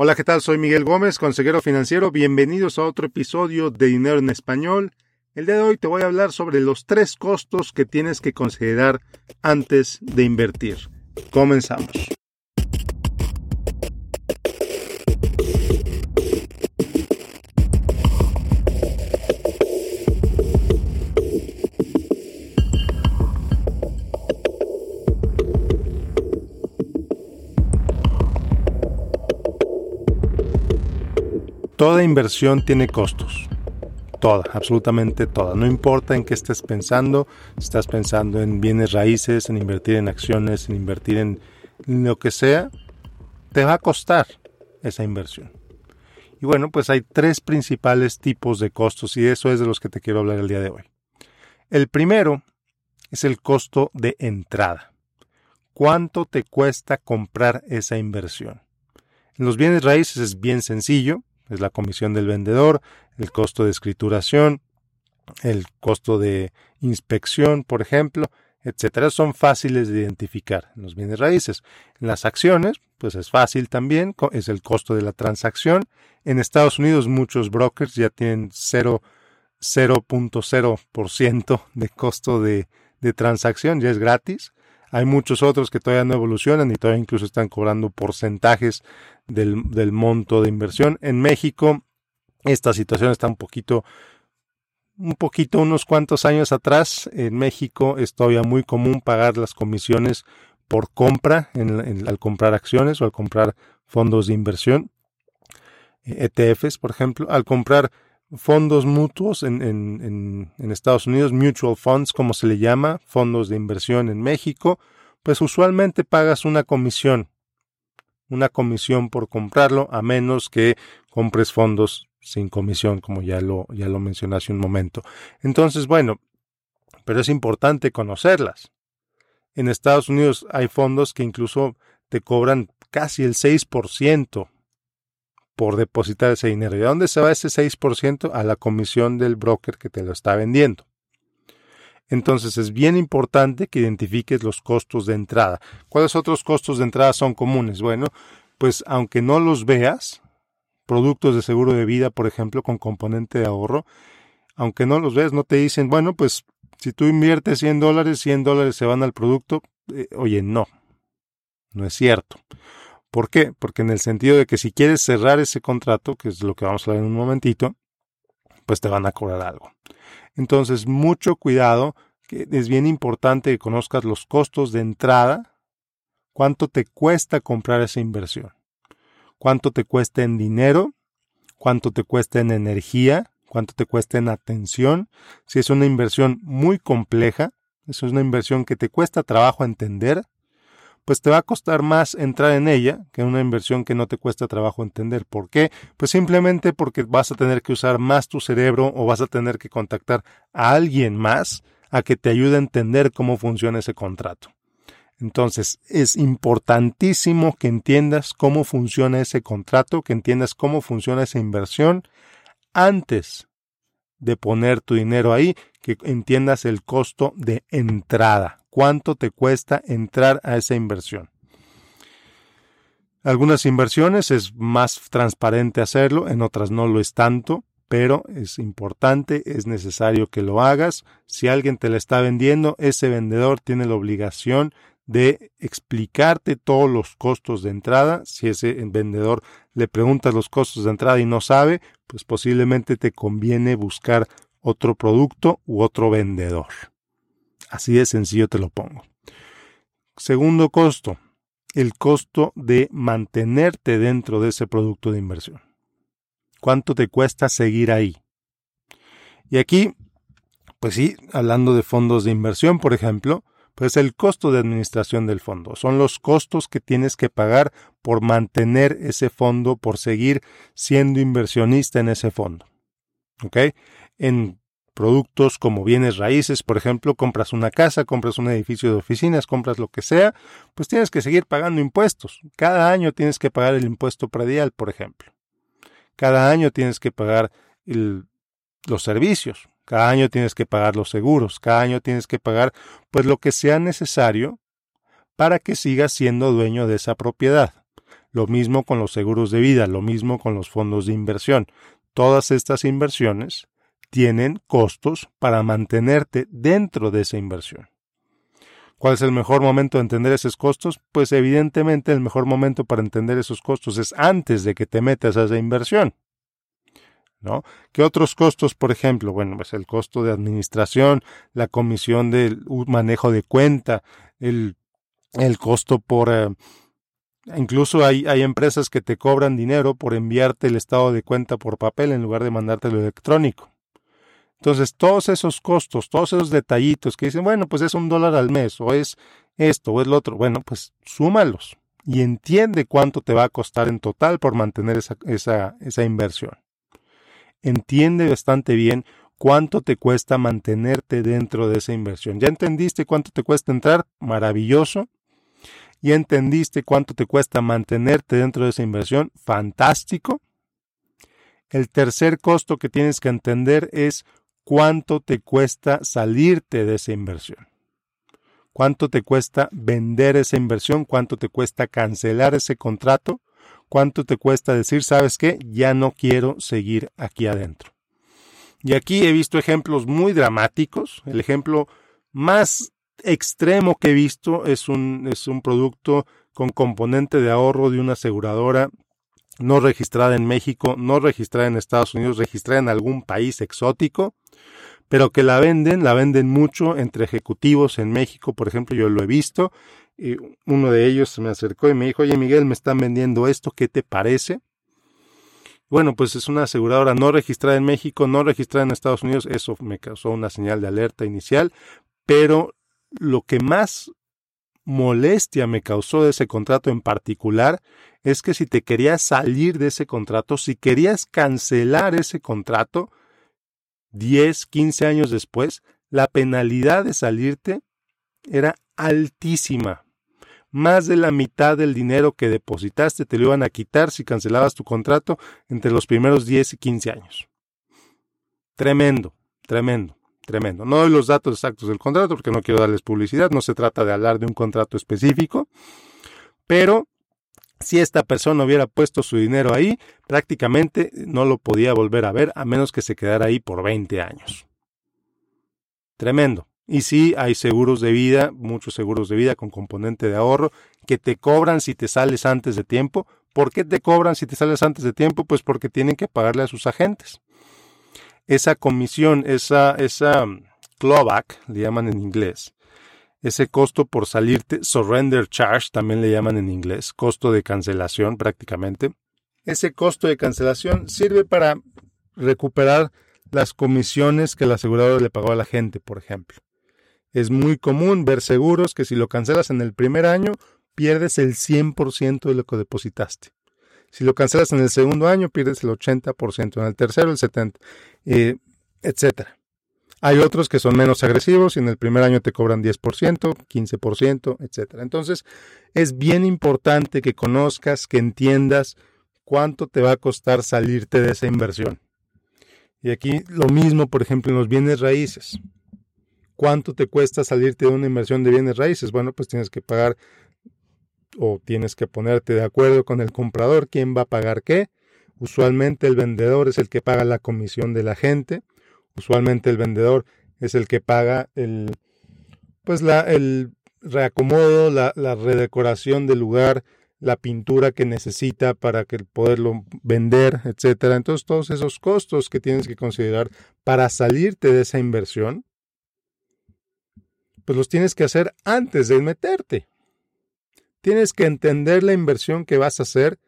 Hola, ¿qué tal? Soy Miguel Gómez, consejero financiero. Bienvenidos a otro episodio de Dinero en Español. El día de hoy te voy a hablar sobre los tres costos que tienes que considerar antes de invertir. Comenzamos. Toda inversión tiene costos. Toda, absolutamente toda. No importa en qué estés pensando, si estás pensando en bienes raíces, en invertir en acciones, en invertir en lo que sea, te va a costar esa inversión. Y bueno, pues hay tres principales tipos de costos y eso es de los que te quiero hablar el día de hoy. El primero es el costo de entrada. ¿Cuánto te cuesta comprar esa inversión? En los bienes raíces es bien sencillo es la comisión del vendedor, el costo de escrituración, el costo de inspección, por ejemplo, etcétera, son fáciles de identificar en los bienes raíces. En las acciones, pues es fácil también, es el costo de la transacción. En Estados Unidos muchos brokers ya tienen 0.0% de costo de, de transacción, ya es gratis. Hay muchos otros que todavía no evolucionan y todavía incluso están cobrando porcentajes del, monto de inversión. En México, esta situación está un poquito, un poquito, unos cuantos años atrás. En México es todavía muy común pagar las comisiones por compra, al comprar acciones o al comprar fondos de inversión, ETFs, por ejemplo, al comprar fondos mutuos en, Estados Unidos, mutual funds, como se le llama, fondos de inversión en México, pues usualmente pagas una comisión, una comisión por comprarlo, a menos que compres fondos sin comisión, como ya lo, ya lo mencioné hace un momento. Entonces, bueno, pero es importante conocerlas. En Estados Unidos hay fondos que incluso te cobran casi el 6% por depositar ese dinero. ¿Y a dónde se va ese 6%? A la comisión del broker que te lo está vendiendo. Entonces es bien importante que identifiques los costos de entrada. ¿Cuáles otros costos de entrada son comunes? Bueno, pues aunque no los veas, productos de seguro de vida, por ejemplo, con componente de ahorro, aunque no los veas, no te dicen, bueno, pues si tú inviertes 100 dólares, 100 dólares se van al producto. Eh, oye, no, no es cierto. ¿Por qué? Porque en el sentido de que si quieres cerrar ese contrato, que es lo que vamos a ver en un momentito, pues te van a cobrar algo. Entonces, mucho cuidado, que es bien importante que conozcas los costos de entrada, cuánto te cuesta comprar esa inversión, cuánto te cuesta en dinero, cuánto te cuesta en energía, cuánto te cuesta en atención, si es una inversión muy compleja, es una inversión que te cuesta trabajo entender, pues te va a costar más entrar en ella que una inversión que no te cuesta trabajo entender. ¿Por qué? Pues simplemente porque vas a tener que usar más tu cerebro o vas a tener que contactar a alguien más a que te ayude a entender cómo funciona ese contrato. Entonces, es importantísimo que entiendas cómo funciona ese contrato, que entiendas cómo funciona esa inversión antes de poner tu dinero ahí, que entiendas el costo de entrada cuánto te cuesta entrar a esa inversión. Algunas inversiones es más transparente hacerlo, en otras no lo es tanto, pero es importante, es necesario que lo hagas. Si alguien te la está vendiendo, ese vendedor tiene la obligación de explicarte todos los costos de entrada. Si ese vendedor le preguntas los costos de entrada y no sabe, pues posiblemente te conviene buscar otro producto u otro vendedor. Así de sencillo te lo pongo. Segundo costo, el costo de mantenerte dentro de ese producto de inversión. ¿Cuánto te cuesta seguir ahí? Y aquí, pues sí, hablando de fondos de inversión, por ejemplo, pues el costo de administración del fondo. Son los costos que tienes que pagar por mantener ese fondo, por seguir siendo inversionista en ese fondo. ¿Ok? En productos como bienes raíces, por ejemplo, compras una casa, compras un edificio de oficinas, compras lo que sea, pues tienes que seguir pagando impuestos. Cada año tienes que pagar el impuesto predial, por ejemplo. Cada año tienes que pagar los servicios, cada año tienes que pagar los seguros, cada año tienes que pagar pues lo que sea necesario para que sigas siendo dueño de esa propiedad. Lo mismo con los seguros de vida, lo mismo con los fondos de inversión. Todas estas inversiones tienen costos para mantenerte dentro de esa inversión. ¿Cuál es el mejor momento de entender esos costos? Pues evidentemente el mejor momento para entender esos costos es antes de que te metas a esa inversión. ¿No? ¿Qué otros costos, por ejemplo? Bueno, pues el costo de administración, la comisión del manejo de cuenta, el, costo por... Eh, incluso hay, hay empresas que te cobran dinero por enviarte el estado de cuenta por papel en lugar de mandártelo electrónico. Entonces, todos esos costos, todos esos detallitos que dicen, bueno, pues es un dólar al mes, o es esto, o es lo otro, bueno, pues súmalos y entiende cuánto te va a costar en total por mantener esa, esa, esa inversión. Entiende bastante bien cuánto te cuesta mantenerte dentro de esa inversión. ¿Ya entendiste cuánto te cuesta entrar? Maravilloso. ¿Ya entendiste cuánto te cuesta mantenerte dentro de esa inversión? Fantástico. El tercer costo que tienes que entender es cuánto te cuesta salirte de esa inversión. ¿Cuánto te cuesta vender esa inversión? ¿Cuánto te cuesta cancelar ese contrato? ¿Cuánto te cuesta decir, sabes qué? Ya no quiero seguir aquí adentro. Y aquí he visto ejemplos muy dramáticos. El ejemplo más extremo que he visto es un, es un producto con componente de ahorro de una aseguradora no registrada en México, no registrada en Estados Unidos, registrada en algún país exótico, pero que la venden, la venden mucho entre ejecutivos en México, por ejemplo, yo lo he visto, y uno de ellos se me acercó y me dijo, oye Miguel, me están vendiendo esto, ¿qué te parece? Bueno, pues es una aseguradora no registrada en México, no registrada en Estados Unidos, eso me causó una señal de alerta inicial, pero lo que más molestia me causó de ese contrato en particular es que si te querías salir de ese contrato, si querías cancelar ese contrato, 10, 15 años después, la penalidad de salirte era altísima. Más de la mitad del dinero que depositaste te lo iban a quitar si cancelabas tu contrato entre los primeros 10 y 15 años. Tremendo, tremendo, tremendo. No doy los datos exactos del contrato porque no quiero darles publicidad, no se trata de hablar de un contrato específico, pero si esta persona hubiera puesto su dinero ahí, prácticamente no lo podía volver a ver a menos que se quedara ahí por 20 años. Tremendo. Y sí, hay seguros de vida, muchos seguros de vida con componente de ahorro, que te cobran si te sales antes de tiempo. ¿Por qué te cobran si te sales antes de tiempo? Pues porque tienen que pagarle a sus agentes. Esa comisión, esa, esa clawback, le llaman en inglés, ese costo por salirte, surrender charge también le llaman en inglés, costo de cancelación prácticamente. Ese costo de cancelación sirve para recuperar las comisiones que el asegurador le pagó a la gente, por ejemplo. Es muy común ver seguros que si lo cancelas en el primer año, pierdes el 100% de lo que depositaste. Si lo cancelas en el segundo año, pierdes el 80%, en el tercero el 70%, eh, etcétera. Hay otros que son menos agresivos y en el primer año te cobran 10%, 15%, etc. Entonces, es bien importante que conozcas, que entiendas cuánto te va a costar salirte de esa inversión. Y aquí lo mismo, por ejemplo, en los bienes raíces. ¿Cuánto te cuesta salirte de una inversión de bienes raíces? Bueno, pues tienes que pagar o tienes que ponerte de acuerdo con el comprador quién va a pagar qué. Usualmente el vendedor es el que paga la comisión de la gente Usualmente el vendedor es el que paga el, pues la, el reacomodo, la, la redecoración del lugar, la pintura que necesita para que poderlo vender, etcétera. Entonces, todos esos costos que tienes que considerar para salirte de esa inversión, pues los tienes que hacer antes de meterte. Tienes que entender la inversión que vas a hacer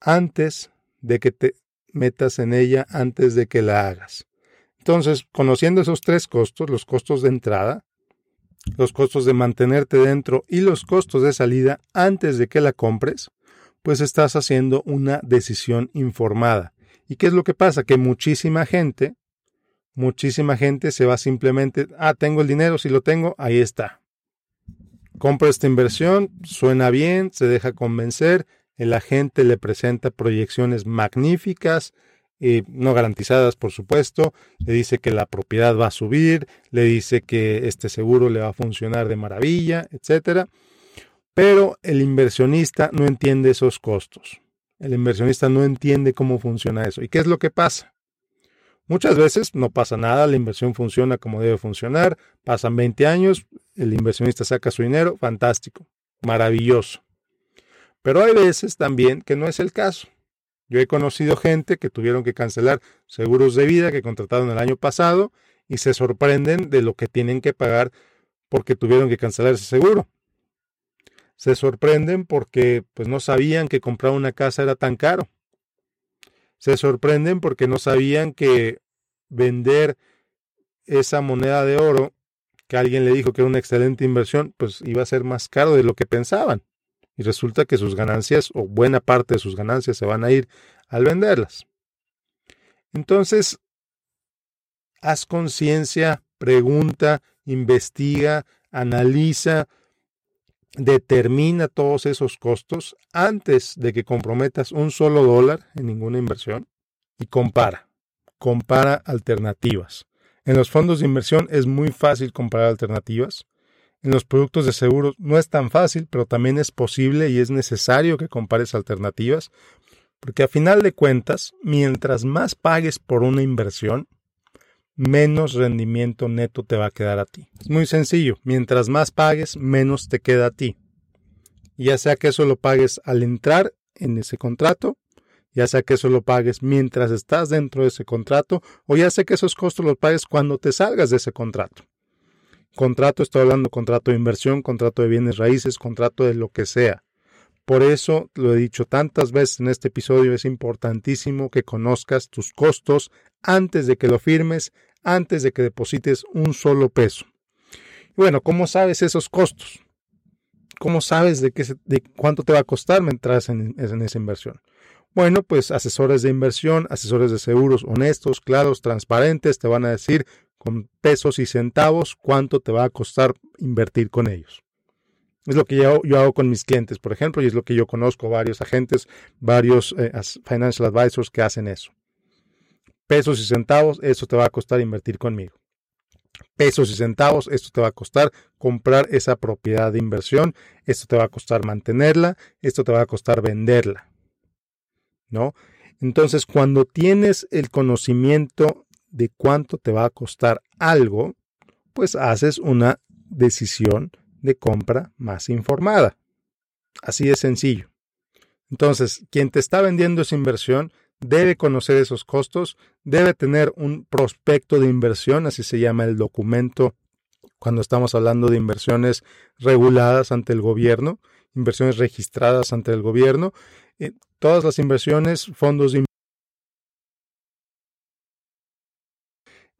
antes de que te metas en ella, antes de que la hagas. Entonces, conociendo esos tres costos, los costos de entrada, los costos de mantenerte dentro y los costos de salida antes de que la compres, pues estás haciendo una decisión informada. ¿Y qué es lo que pasa? Que muchísima gente, muchísima gente se va simplemente, ah, tengo el dinero, si lo tengo, ahí está. Compra esta inversión, suena bien, se deja convencer, el agente le presenta proyecciones magníficas, no garantizadas, por supuesto. Le dice que la propiedad va a subir, le dice que este seguro le va a funcionar de maravilla, etcétera. Pero el inversionista no entiende esos costos. El inversionista no entiende cómo funciona eso. ¿Y qué es lo que pasa? Muchas veces no pasa nada, la inversión funciona como debe funcionar, pasan 20 años, el inversionista saca su dinero, fantástico, maravilloso. Pero hay veces también que no es el caso. Yo he conocido gente que tuvieron que cancelar seguros de vida que contrataron el año pasado y se sorprenden de lo que tienen que pagar porque tuvieron que cancelar ese seguro. Se sorprenden porque pues no sabían que comprar una casa era tan caro. Se sorprenden porque no sabían que vender esa moneda de oro que alguien le dijo que era una excelente inversión, pues iba a ser más caro de lo que pensaban. Y resulta que sus ganancias o buena parte de sus ganancias se van a ir al venderlas. Entonces, haz conciencia, pregunta, investiga, analiza, determina todos esos costos antes de que comprometas un solo dólar en ninguna inversión y compara, compara alternativas. En los fondos de inversión es muy fácil comparar alternativas. En los productos de seguros no es tan fácil, pero también es posible y es necesario que compares alternativas, porque a final de cuentas, mientras más pagues por una inversión, menos rendimiento neto te va a quedar a ti. Es muy sencillo, mientras más pagues, menos te queda a ti. Ya sea que eso lo pagues al entrar en ese contrato, ya sea que eso lo pagues mientras estás dentro de ese contrato, o ya sea que esos costos los pagues cuando te salgas de ese contrato. Contrato, estoy hablando contrato de inversión, contrato de bienes raíces, contrato de lo que sea. Por eso lo he dicho tantas veces en este episodio, es importantísimo que conozcas tus costos antes de que lo firmes, antes de que deposites un solo peso. Y bueno, ¿cómo sabes esos costos? ¿Cómo sabes de, qué, de cuánto te va a costar mientras en, en esa inversión? Bueno, pues asesores de inversión, asesores de seguros honestos, claros, transparentes, te van a decir con pesos y centavos cuánto te va a costar invertir con ellos. Es lo que yo, hago con mis clientes, por ejemplo, y es lo que yo conozco varios agentes, varios eh, financial advisors que hacen eso. Pesos y centavos, eso te va a costar invertir conmigo. Pesos y centavos, esto te va a costar comprar esa propiedad de inversión, esto te va a costar mantenerla, esto te va a costar venderla. ¿No? Entonces, cuando tienes el conocimiento de cuánto te va a costar algo, pues haces una decisión de compra más informada. Así de sencillo. Entonces, quien te está vendiendo esa inversión debe conocer esos costos, debe tener un prospecto de inversión, así se llama el documento cuando estamos hablando de inversiones reguladas ante el gobierno, inversiones registradas ante el gobierno. Eh, todas las inversiones, fondos de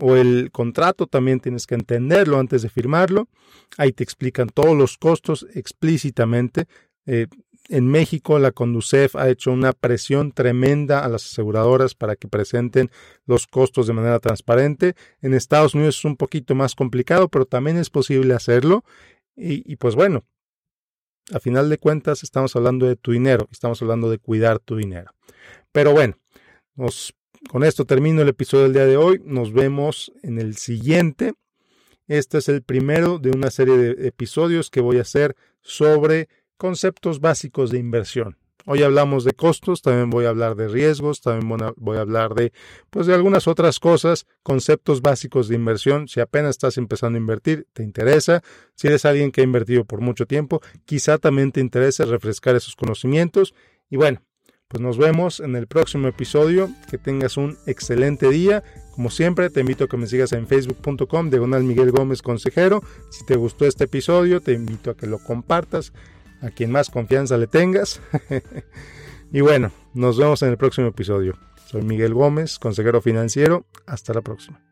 o el contrato también tienes que entenderlo antes de firmarlo. Ahí te explican todos los costos explícitamente. Eh, en México la Conducef ha hecho una presión tremenda a las aseguradoras para que presenten los costos de manera transparente. En Estados Unidos es un poquito más complicado, pero también es posible hacerlo. Y, y pues bueno, a final de cuentas estamos hablando de tu dinero, estamos hablando de cuidar tu dinero. Pero bueno, nos con esto termino el episodio del día de hoy. Nos vemos en el siguiente. Este es el primero de una serie de episodios que voy a hacer sobre conceptos básicos de inversión. Hoy hablamos de costos, también voy a hablar de riesgos, también voy a hablar de pues de algunas otras cosas, conceptos básicos de inversión. Si apenas estás empezando a invertir, te interesa. Si eres alguien que ha invertido por mucho tiempo, quizá también te interese refrescar esos conocimientos. Y bueno, pues nos vemos en el próximo episodio. Que tengas un excelente día. Como siempre, te invito a que me sigas en facebook.com, diagonal Miguel Gómez Consejero. Si te gustó este episodio, te invito a que lo compartas a quien más confianza le tengas. y bueno, nos vemos en el próximo episodio. Soy Miguel Gómez, consejero financiero. Hasta la próxima.